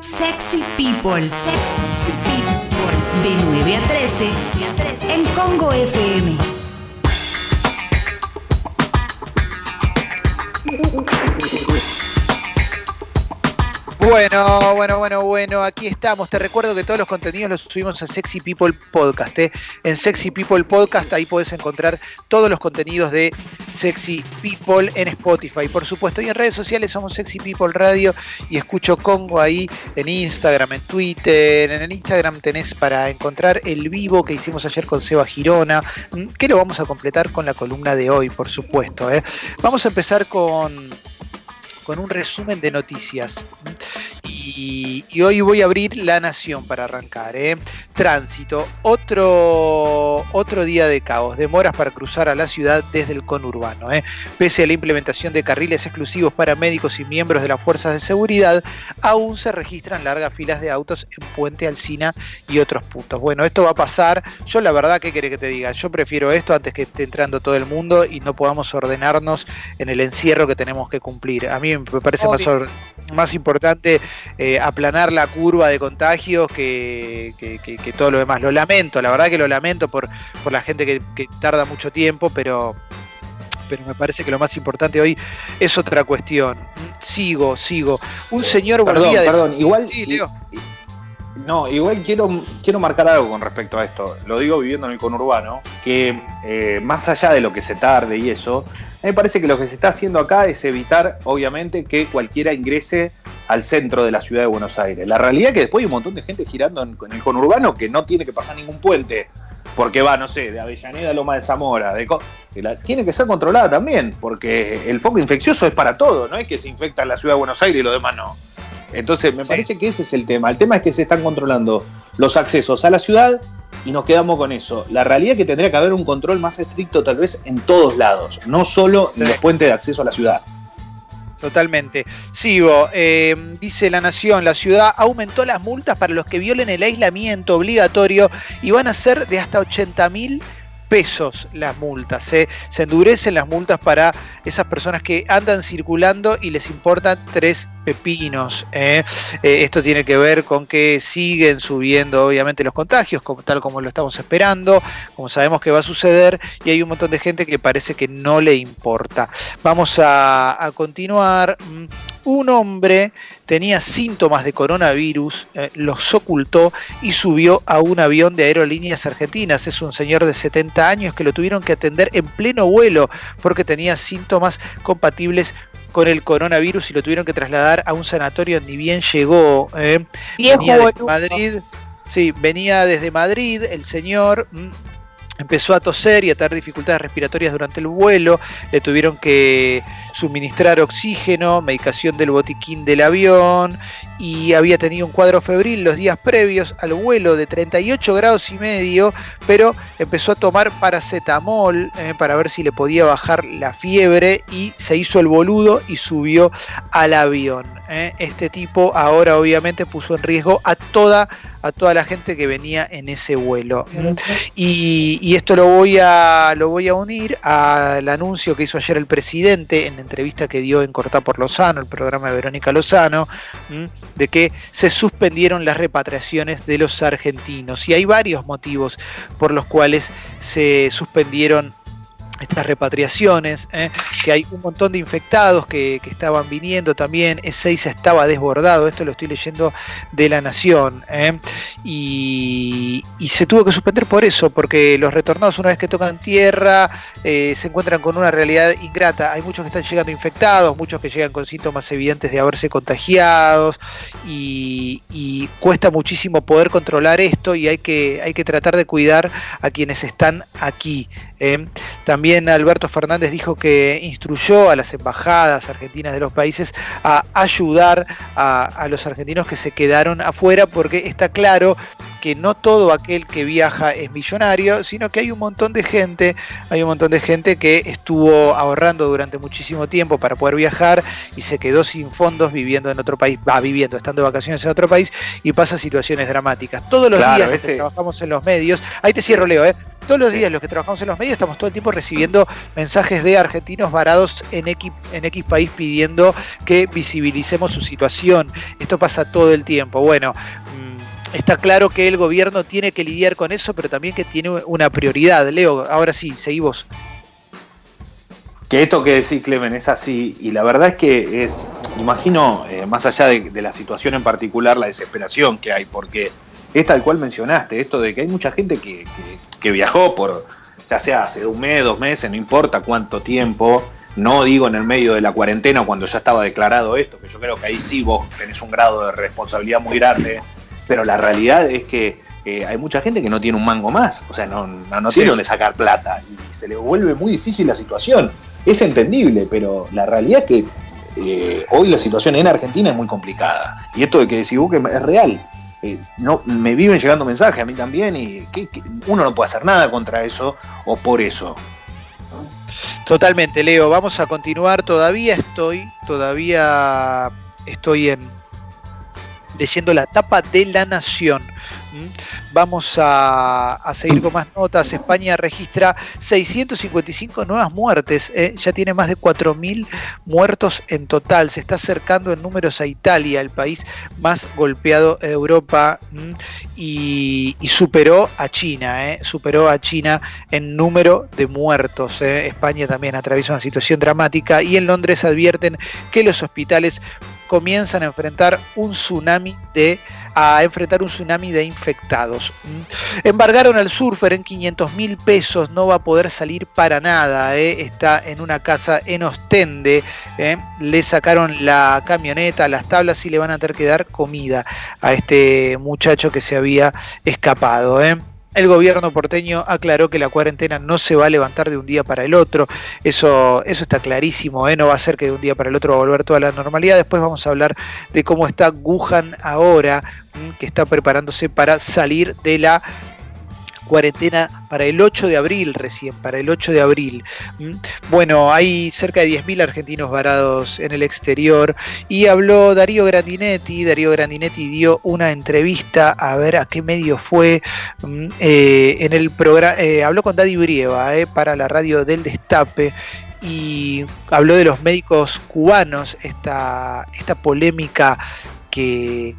Sexy People, Sexy People, de 9 a 13 en Congo FM. Bueno, bueno, bueno, bueno, aquí estamos. Te recuerdo que todos los contenidos los subimos a Sexy People Podcast. ¿eh? En Sexy People Podcast ahí puedes encontrar todos los contenidos de Sexy People en Spotify, por supuesto. Y en redes sociales somos Sexy People Radio y escucho Congo ahí en Instagram, en Twitter. En el Instagram tenés para encontrar el vivo que hicimos ayer con Seba Girona, que lo vamos a completar con la columna de hoy, por supuesto. ¿eh? Vamos a empezar con con un resumen de noticias. Y, hoy voy a abrir La Nación para arrancar. ¿eh? Tránsito, otro, otro día de caos, demoras para cruzar a la ciudad desde el conurbano. ¿eh? Pese a la implementación de carriles exclusivos para médicos y miembros de las fuerzas de seguridad, aún se registran largas filas de autos en Puente Alcina y otros puntos. Bueno, esto va a pasar. Yo la verdad, ¿qué quiere que te diga? Yo prefiero esto antes que esté entrando todo el mundo y no podamos ordenarnos en el encierro que tenemos que cumplir. A mí me parece más, más importante eh, aplanar la curva de contagios que, todo lo demás. Lo lamento, la verdad que lo lamento por, por la gente que, tarda mucho tiempo, pero, pero me parece que lo más importante hoy es otra cuestión. Sigo, sigo. Un señor perdón, Perdón, igual. No, igual quiero, quiero marcar algo con respecto a esto. Lo digo viviendo en el conurbano, que eh, más allá de lo que se tarde y eso, me parece que lo que se está haciendo acá es evitar, obviamente, que cualquiera ingrese al centro de la ciudad de Buenos Aires. La realidad es que después hay un montón de gente girando en, el conurbano que no tiene que pasar ningún puente, porque va, no sé, de Avellaneda a Loma de Zamora, de tiene que ser controlada también, porque el foco infeccioso es para todo, no es que se infecta la ciudad de Buenos Aires y lo demás no. Entonces, me parece que ese es el tema. El tema es que se están controlando los accesos a la ciudad y nos quedamos con eso. La realidad es que tendría que haber un control más estricto tal vez en todos lados, no solo en los puentes de acceso a la ciudad. Totalmente. Sigo. Eh, dice La Nación, la ciudad aumentó las multas para los que violen el aislamiento obligatorio y van a ser de hasta 80 mil pesos las multas. ¿eh? Se endurecen las multas para esas personas que andan circulando y les importan tres pepinos. ¿eh? Eh, esto tiene que ver con que siguen subiendo obviamente los contagios, como, tal como lo estamos esperando, como sabemos que va a suceder, y hay un montón de gente que parece que no le importa. Vamos a, continuar. Mm, un hombre tenía síntomas de coronavirus, eh, los ocultó y subió a un avión de aerolíneas argentinas. Es un señor de 70 años que lo tuvieron que atender en pleno vuelo porque tenía síntomas compatibles con el coronavirus y lo tuvieron que trasladar a un sanatorio ni bien llegó. Eh. venía de Madrid. Sí, venía desde Madrid el señor, mm, empezó a toser y a tener dificultades respiratorias durante el vuelo, le tuvieron que suministrar oxígeno, medicación del botiquín del avión y había tenido un cuadro febril los días previos al vuelo de 38 grados y medio, pero empezó a tomar paracetamol eh, para ver si le podía bajar la fiebre y se hizo el boludo y subió al avión. Eh. Este tipo ahora obviamente puso en riesgo a toda a toda la gente que venía en ese vuelo. Y, esto lo voy, a, lo voy a unir al anuncio que hizo ayer el presidente en la entrevista que dio en Cortá por Lozano, el programa de Verónica Lozano, de que se suspendieron las repatriaciones de los argentinos. Y hay varios motivos por los cuales se suspendieron estas repatriaciones, ¿eh? que hay un montón de infectados que, estaban viniendo también, Ezeiza estaba desbordado, esto lo estoy leyendo de La Nación, ¿eh? y, se tuvo que suspender por eso, porque los retornados una vez que tocan tierra eh, se encuentran con una realidad ingrata, hay muchos que están llegando infectados, muchos que llegan con síntomas evidentes de haberse contagiados, y, y cuesta muchísimo poder controlar esto y hay que, hay que tratar de cuidar a quienes están aquí. También también Alberto Fernández dijo que instruyó a las embajadas argentinas de los países a ayudar a, los argentinos que se quedaron afuera porque está claro que no todo aquel que viaja es millonario, sino que hay un montón de gente, hay un montón de gente que estuvo ahorrando durante muchísimo tiempo para poder viajar y se quedó sin fondos viviendo en otro país, va viviendo, estando de vacaciones en otro país y pasa situaciones dramáticas. Todos los días que trabajamos en los medios, ahí te cierro Leo, ¿eh? Todos los días los que trabajamos en los medios estamos todo el tiempo recibiendo mensajes de argentinos varados en X, en X país pidiendo que visibilicemos su situación. Esto pasa todo el tiempo. Bueno, está claro que el gobierno tiene que lidiar con eso, pero también que tiene una prioridad. Leo, ahora sí, seguimos. Que esto que decís, Clemen, es así, y la verdad es que es, imagino, eh, más allá de, la situación en particular, la desesperación que hay, porque es tal cual mencionaste, esto de que hay mucha gente que, viajó por, ya sea hace un mes, dos meses, no importa cuánto tiempo, no digo en el medio de la cuarentena cuando ya estaba declarado esto, que yo creo que ahí sí vos tenés un grado de responsabilidad muy grande, pero la realidad es que eh, hay mucha gente que no tiene un mango más, o sea, no, no, tiene donde sacar plata y se le vuelve muy difícil la situación. Es entendible, pero la realidad es que eh, hoy la situación en Argentina es muy complicada. Y esto de que que es real. Eh, no, me viven llegando mensajes a mí también y que, uno no puede hacer nada contra eso o por eso. Totalmente, Leo. Vamos a continuar. Todavía estoy, todavía estoy en leyendo la tapa de la Nación. Vamos a, seguir con más notas. España registra 655 nuevas muertes. ¿eh? Ya tiene más de 4.000 muertos en total. Se está acercando en números a Italia, el país más golpeado de Europa. Y, superó a China. ¿eh? Superó a China en número de muertos. ¿eh? España también atraviesa una situación dramática. Y en Londres advierten que los hospitales comienzan a enfrentar un tsunami de a enfrentar un tsunami de infectados. Mm. Embargaron al surfer en 500 mil pesos, no va a poder salir para nada. Eh. Está en una casa en Ostende. Eh. Le sacaron la camioneta, las tablas y le van a tener que dar comida a este muchacho que se había escapado. Eh. El gobierno porteño aclaró que la cuarentena no se va a levantar de un día para el otro. Eso, eso está clarísimo, ¿eh? no va a ser que de un día para el otro va a volver toda la normalidad. Después vamos a hablar de cómo está Wuhan ahora, que está preparándose para salir de la cuarentena para el 8 de abril recién, para el 8 de abril. Bueno, hay cerca de 10.000 argentinos varados en el exterior y habló Darío Grandinetti, Darío Grandinetti dio una entrevista, a ver a qué medio fue, eh, en el programa, eh, habló con Daddy Brieva eh, para la radio del Destape y habló de los médicos cubanos, esta, esta polémica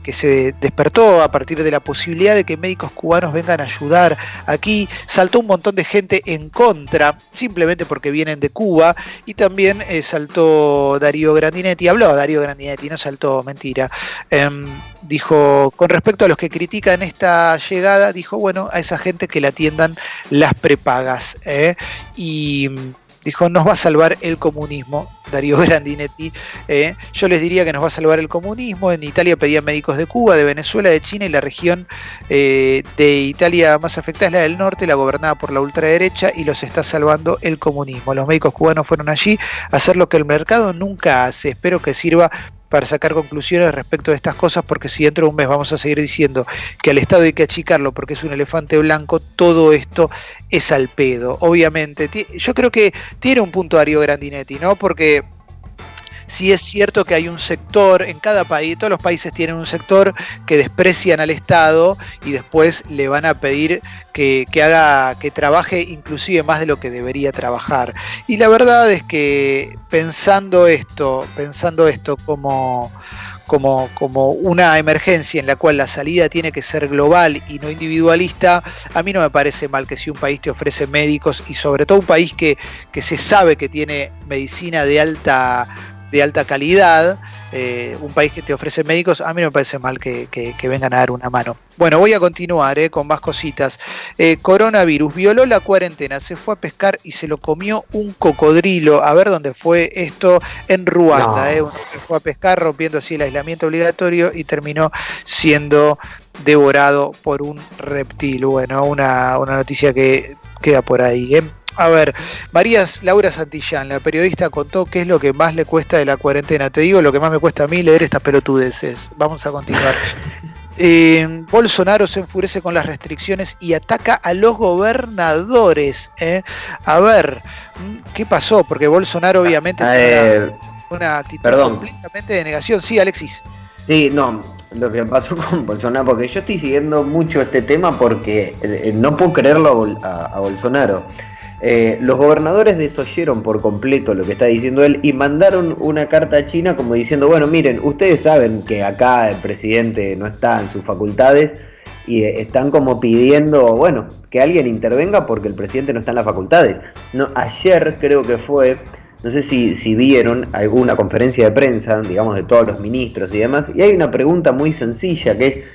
que, se despertó a partir de la posibilidad de que médicos cubanos vengan a ayudar aquí. Saltó un montón de gente en contra, simplemente porque vienen de Cuba. Y también eh, saltó Darío Grandinetti, habló Darío Grandinetti, no saltó, mentira. Em, dijo, con respecto a los que critican esta llegada, dijo, bueno, a esa gente que la atiendan las prepagas. ¿eh? Y dijo, nos va a salvar el comunismo, Darío Grandinetti. Eh, yo les diría que nos va a salvar el comunismo. En Italia pedían médicos de Cuba, de Venezuela, de China y la región eh, de Italia más afectada es la del norte, la gobernada por la ultraderecha y los está salvando el comunismo. Los médicos cubanos fueron allí a hacer lo que el mercado nunca hace. Espero que sirva para sacar conclusiones respecto de estas cosas, porque si dentro de un mes vamos a seguir diciendo que al Estado hay que achicarlo porque es un elefante blanco, todo esto es al pedo. Obviamente, yo creo que tiene un punto Darío Grandinetti, ¿no? Porque si es cierto que hay un sector en cada país, todos los países tienen un sector que desprecian al Estado y después le van a pedir que, haga, que trabaje inclusive más de lo que debería trabajar. Y la verdad es que pensando esto, pensando esto como como, como, una emergencia en la cual la salida tiene que ser global y no individualista, a mí no me parece mal que si un país te ofrece médicos y sobre todo un país que, que se sabe que tiene medicina de alta de alta calidad, eh, un país que te ofrece médicos, a mí no me parece mal que, vengan a dar una mano. Bueno, voy a continuar eh, con más cositas. Eh, coronavirus, violó la cuarentena, se fue a pescar y se lo comió un cocodrilo. A ver dónde fue esto, en Ruanda. se fue a pescar rompiendo así el aislamiento obligatorio y terminó siendo devorado por un reptil. Bueno, una, una noticia que queda por ahí. A ver, María Laura Santillán, la periodista, contó qué es lo que más le cuesta de la cuarentena. Te digo lo que más me cuesta a mí leer estas pelotudeces. Vamos a continuar. Eh, Bolsonaro se enfurece con las restricciones y ataca a los gobernadores. ¿eh? A ver, ¿qué pasó? Porque Bolsonaro obviamente tiene una actitud completamente de negación. Sí, Alexis. Sí, no, lo que pasó con Bolsonaro, porque yo estoy siguiendo mucho este tema porque eh, no puedo creerlo a, Bolsonaro. Eh, los gobernadores desoyeron por completo lo que está diciendo él y mandaron una carta a China como diciendo, bueno, miren, ustedes saben que acá el presidente no está en sus facultades y eh, están como pidiendo, bueno, que alguien intervenga porque el presidente no está en las facultades. Ayer creo que fue no sé si, si, vieron alguna conferencia de prensa, digamos, de todos los ministros y demás, y hay una pregunta muy sencilla que,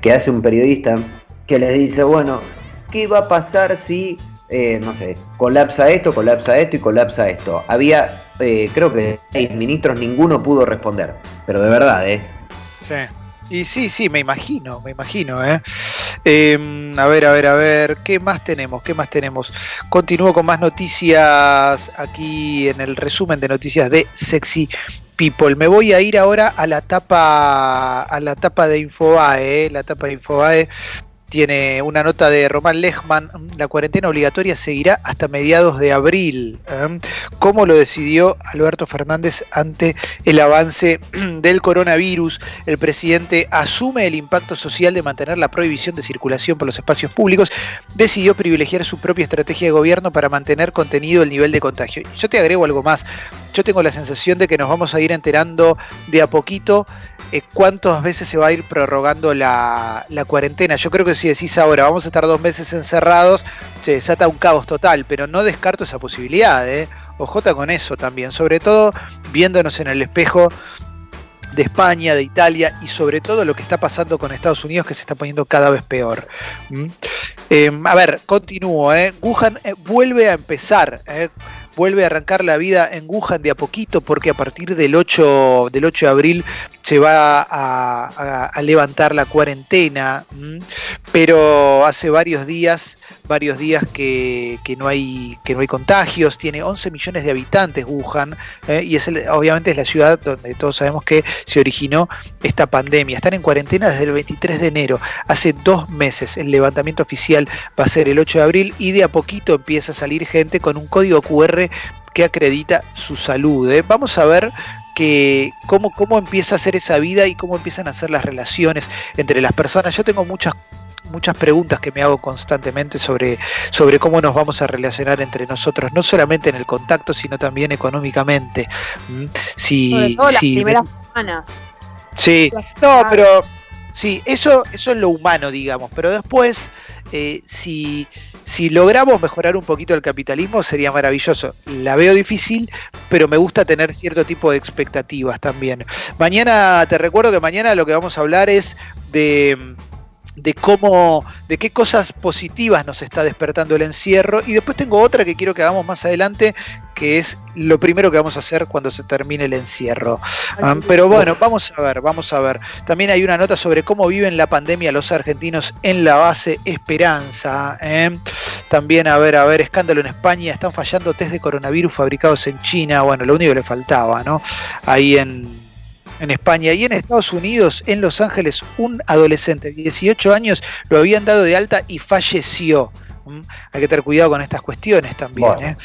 que hace un periodista que les dice, bueno, ¿qué va a pasar si, eh, no sé, colapsa esto, colapsa esto y colapsa esto? Había, eh, creo que seis ministros, ninguno pudo responder, pero de verdad, ¿eh? Sí. Y sí, sí, me imagino, me imagino. ¿eh? Em, a ver, a ver, a ver, ¿qué más tenemos? ¿Qué más tenemos? Continúo con más noticias aquí en el resumen de noticias de Sexy People. Me voy a ir ahora a la tapa a la tapa de Infobae, ¿eh? la tapa de Infobae tiene una nota de Román Lechman, la cuarentena obligatoria seguirá hasta mediados de abril. ¿eh? ¿Cómo lo decidió Alberto Fernández ante el avance del coronavirus? El presidente asume el impacto social de mantener la prohibición de circulación por los espacios públicos, decidió privilegiar su propia estrategia de gobierno para mantener contenido el nivel de contagio. Yo te agrego algo más, yo tengo la sensación de que nos vamos a ir enterando de a poquito eh, cuántas veces se va a ir prorrogando la, cuarentena. Yo creo que si decís ahora vamos a estar dos meses encerrados, se desata un caos total, pero no descarto esa posibilidad. ¿eh? Ojota con eso también, sobre todo viéndonos en el espejo de España, de Italia y sobre todo lo que está pasando con Estados Unidos que se está poniendo cada vez peor. ¿Mm? Em, a ver, continúo. ¿eh? Wuhan eh, vuelve a empezar. Vuelve a arrancar la vida en Wuhan de a poquito porque a partir del 8, del 8 de abril se va a, levantar la cuarentena, pero hace varios días varios días que, no hay, que no hay contagios, tiene 11 millones de habitantes Wuhan, eh, y es obviamente es la ciudad donde todos sabemos que se originó esta pandemia. Están en cuarentena desde el 23 de enero, hace dos meses. El levantamiento oficial va a ser el 8 de abril y de a poquito empieza a salir gente con un código QR que acredita su salud. ¿eh? Vamos a ver que cómo, cómo empieza a ser esa vida y cómo empiezan a ser las relaciones entre las personas. Yo tengo muchas muchas preguntas que me hago constantemente sobre, sobre cómo nos vamos a relacionar entre nosotros, no solamente en el contacto, sino también económicamente. ¿Mm? Si, las primeras semanas. Sí, no, pero sí, eso, eso es lo humano, digamos, pero después, eh, si, si logramos mejorar un poquito el capitalismo, sería maravilloso. La veo difícil, pero me gusta tener cierto tipo de expectativas también. Mañana, te recuerdo que mañana lo que vamos a hablar es de de cómo, de qué cosas positivas nos está despertando el encierro. Y después tengo otra que quiero que hagamos más adelante, que es lo primero que vamos a hacer cuando se termine el encierro. Ah, pero bueno, vamos a ver, vamos a ver. También hay una nota sobre cómo viven la pandemia los argentinos en la base Esperanza. ¿eh? También, a ver, a ver, escándalo en España, están fallando test de coronavirus fabricados en China. Bueno, lo único que le faltaba, ¿no? Ahí en en España y en Estados Unidos, en Los Ángeles, un adolescente de 18 años lo habían dado de alta y falleció. ¿Mm? Hay que tener cuidado con estas cuestiones también. ¿eh?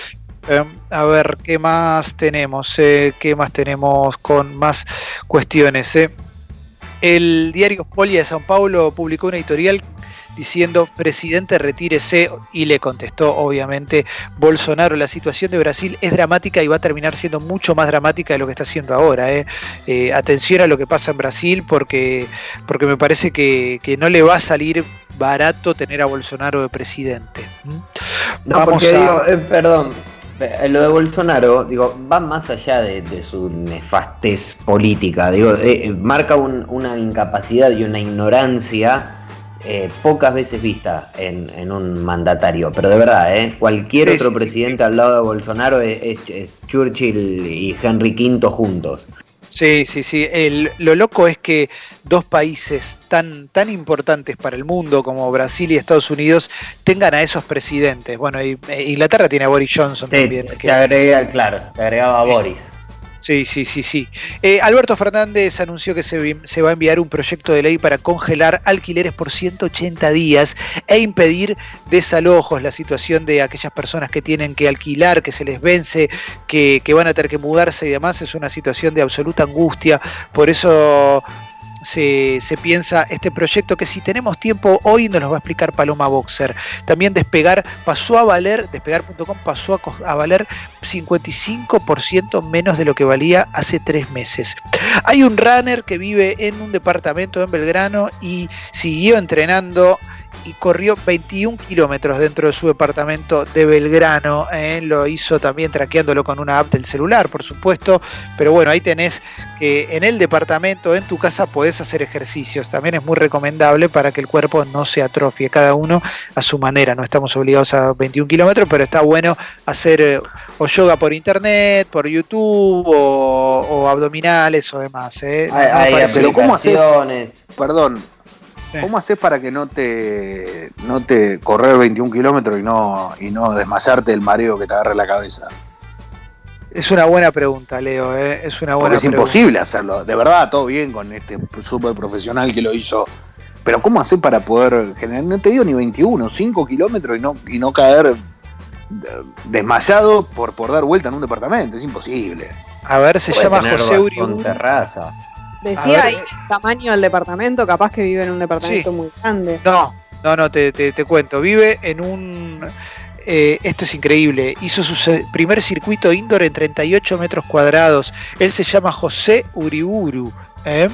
Eh, a ver, ¿qué más tenemos? Eh, ¿Qué más tenemos con más cuestiones? El diario Folia de San Paulo publicó una editorial diciendo, presidente, retírese, y le contestó, obviamente, Bolsonaro, la situación de Brasil es dramática y va a terminar siendo mucho más dramática de lo que está haciendo ahora. ¿eh? Eh, atención a lo que pasa en Brasil, porque, porque me parece que, no le va a salir barato tener a Bolsonaro de presidente. No, porque digo, eh, perdón, lo de Bolsonaro, digo, va más allá de, su nefastez política, digo, marca una incapacidad y una ignorancia eh, pocas veces vista en, un mandatario, pero de verdad, ¿eh? cualquier otro presidente al lado de Bolsonaro es, Churchill y Henry V juntos. Sí, sí, sí. lo loco es que dos países tan, tan importantes para el mundo como Brasil y Estados Unidos tengan a esos presidentes. Bueno, y, eh, Inglaterra tiene a Boris Johnson también. Que agrega, claro, te agregaba a Boris. Sí, sí, sí, sí. Eh, Alberto Fernández anunció que se, va a enviar un proyecto de ley para congelar alquileres por 180 días e impedir desalojos, la situación de aquellas personas que tienen que alquilar, que se les vence, que, que van a tener que mudarse y demás, es una situación de absoluta angustia. Por eso se, piensa este proyecto que si tenemos tiempo hoy nos lo va a explicar Paloma Boxer. También Despegar pasó a valer, despegar.com pasó a, valer 55% menos de lo que valía hace tres meses. Hay un runner que vive en un departamento en Belgrano y siguió entrenando y corrió 21 kilómetros dentro de su departamento de Belgrano. ¿eh? Lo hizo también traqueándolo con una app del celular, por supuesto. Pero bueno, ahí tenés que en el departamento, en tu casa, podés hacer ejercicios. También es muy recomendable para que el cuerpo no se atrofie, cada uno a su manera. No estamos obligados a 21 kilómetros, pero está bueno hacer eh, o yoga por internet, por YouTube, o, abdominales o demás. ¿eh? pero ¿cómo haces? Perdón, ¿Cómo haces para que no te, no te correr 21 kilómetros y no, y no desmayarte del mareo que te agarre la cabeza? Es una buena pregunta, Leo. ¿eh? Es una buena Porque es imposible hacerlo. De verdad, todo bien con este súper profesional que lo hizo. Pero ¿cómo haces para poder generar, no te digo ni 21, 5 kilómetros y no, y no caer desmayado por, por dar vuelta en un departamento? Es imposible. A ver, se llama José Uribe. terraza. Decía ahí el tamaño del departamento, capaz que vive en un departamento muy grande. No, no, no, te, te, cuento. Vive en un. Eh, esto es increíble. Hizo su primer circuito indoor en 38 metros cuadrados. Él se llama José Uriburu. ¿eh?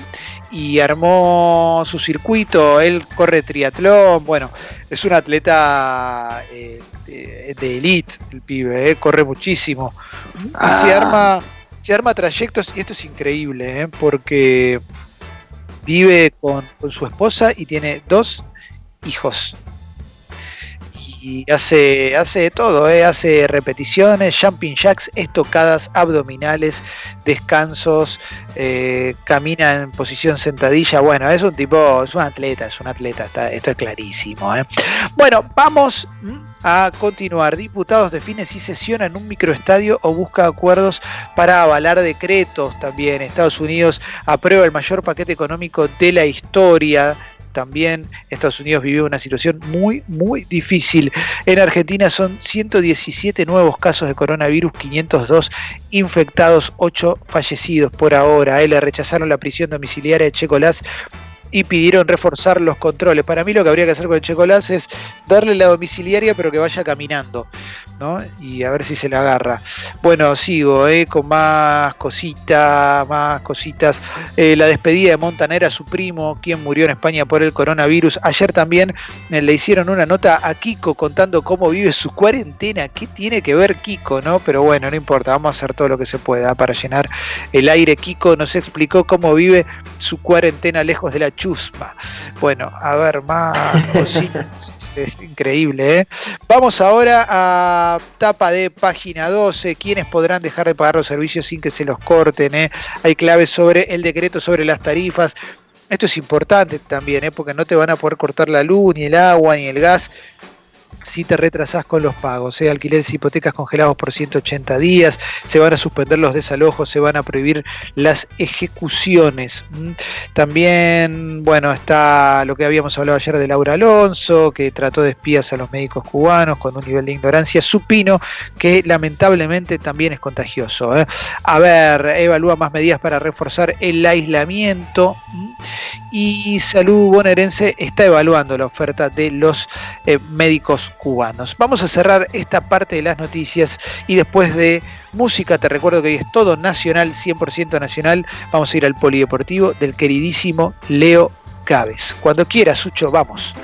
Y armó su circuito. Él corre triatlón. Bueno, es un atleta eh, de, elite, el pibe. Corre muchísimo. Y se ah. arma se arma trayectos y esto es increíble, ¿eh? porque vive con, su esposa y tiene dos hijos. Y hace, hace de todo, ¿eh? hace repeticiones, jumping jacks, estocadas abdominales, descansos, eh, camina en posición sentadilla. Bueno, es un tipo, es un atleta, es un atleta, esto es clarísimo. ¿eh? Bueno, vamos a continuar. Diputados definen si sesiona en un microestadio o busca acuerdos para avalar decretos también. Estados Unidos aprueba el mayor paquete económico de la historia también Estados Unidos vivió una situación muy, muy difícil. En Argentina son 117 nuevos casos de coronavirus, 502 infectados, 8 fallecidos por ahora. Le rechazaron la prisión domiciliaria de Checolás y pidieron reforzar los controles. Para mí lo que habría que hacer con Checolás es darle la domiciliaria pero que vaya caminando. Y a ver si se le agarra. Bueno, sigo ¿eh? con más cositas, más cositas. Eh, la despedida de Montanera, su primo, quien murió en España por el coronavirus. Ayer también eh, le hicieron una nota a Kiko contando cómo vive su cuarentena. ¿Qué tiene que ver Kiko, no? Pero bueno, no importa, vamos a hacer todo lo que se pueda para llenar el aire. Kiko nos explicó cómo vive su cuarentena lejos de la chusma. Bueno, a ver, más cositas. increíble, ¿eh? Vamos ahora a tapa de página 12, quienes podrán dejar de pagar los servicios sin que se los corten. Eh? Hay claves sobre el decreto sobre las tarifas. Esto es importante también, ¿eh? porque no te van a poder cortar la luz, ni el agua, ni el gas si te retrasás con los pagos. ¿eh? Alquileres y hipotecas congelados por 180 días, se van a suspender los desalojos, se van a prohibir las ejecuciones. También, bueno, está lo que habíamos hablado ayer de Laura Alonso, que trató de espías a los médicos cubanos con un nivel de ignorancia supino que lamentablemente también es contagioso. ¿eh? A ver, evalúa más medidas para reforzar el aislamiento y Salud Bonaerense está evaluando la oferta de los eh, médicos cubanos. Vamos a cerrar esta parte de las noticias y después de música, te recuerdo que hoy es todo nacional, 100% nacional, vamos a ir al polideportivo del queridísimo Leo Caves. Cuando quieras, Sucho, vamos.